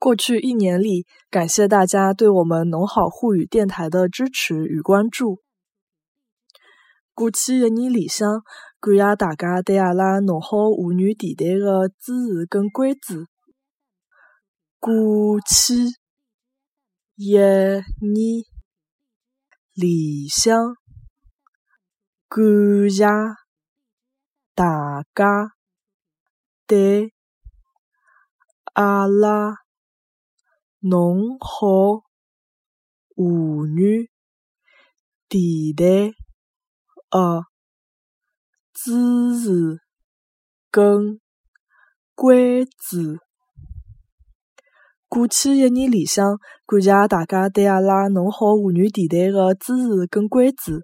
过去一年里，感谢大家对我们农好沪语电台的支持与关注。过去一年里向，感谢大家对阿拉农好沪语电台的支持跟关注。过去一年里向，感谢大家对阿拉。侬好，沪语电台的支持跟关注。过去一年里向，感谢大家对阿拉侬好沪语电台的支持跟关注。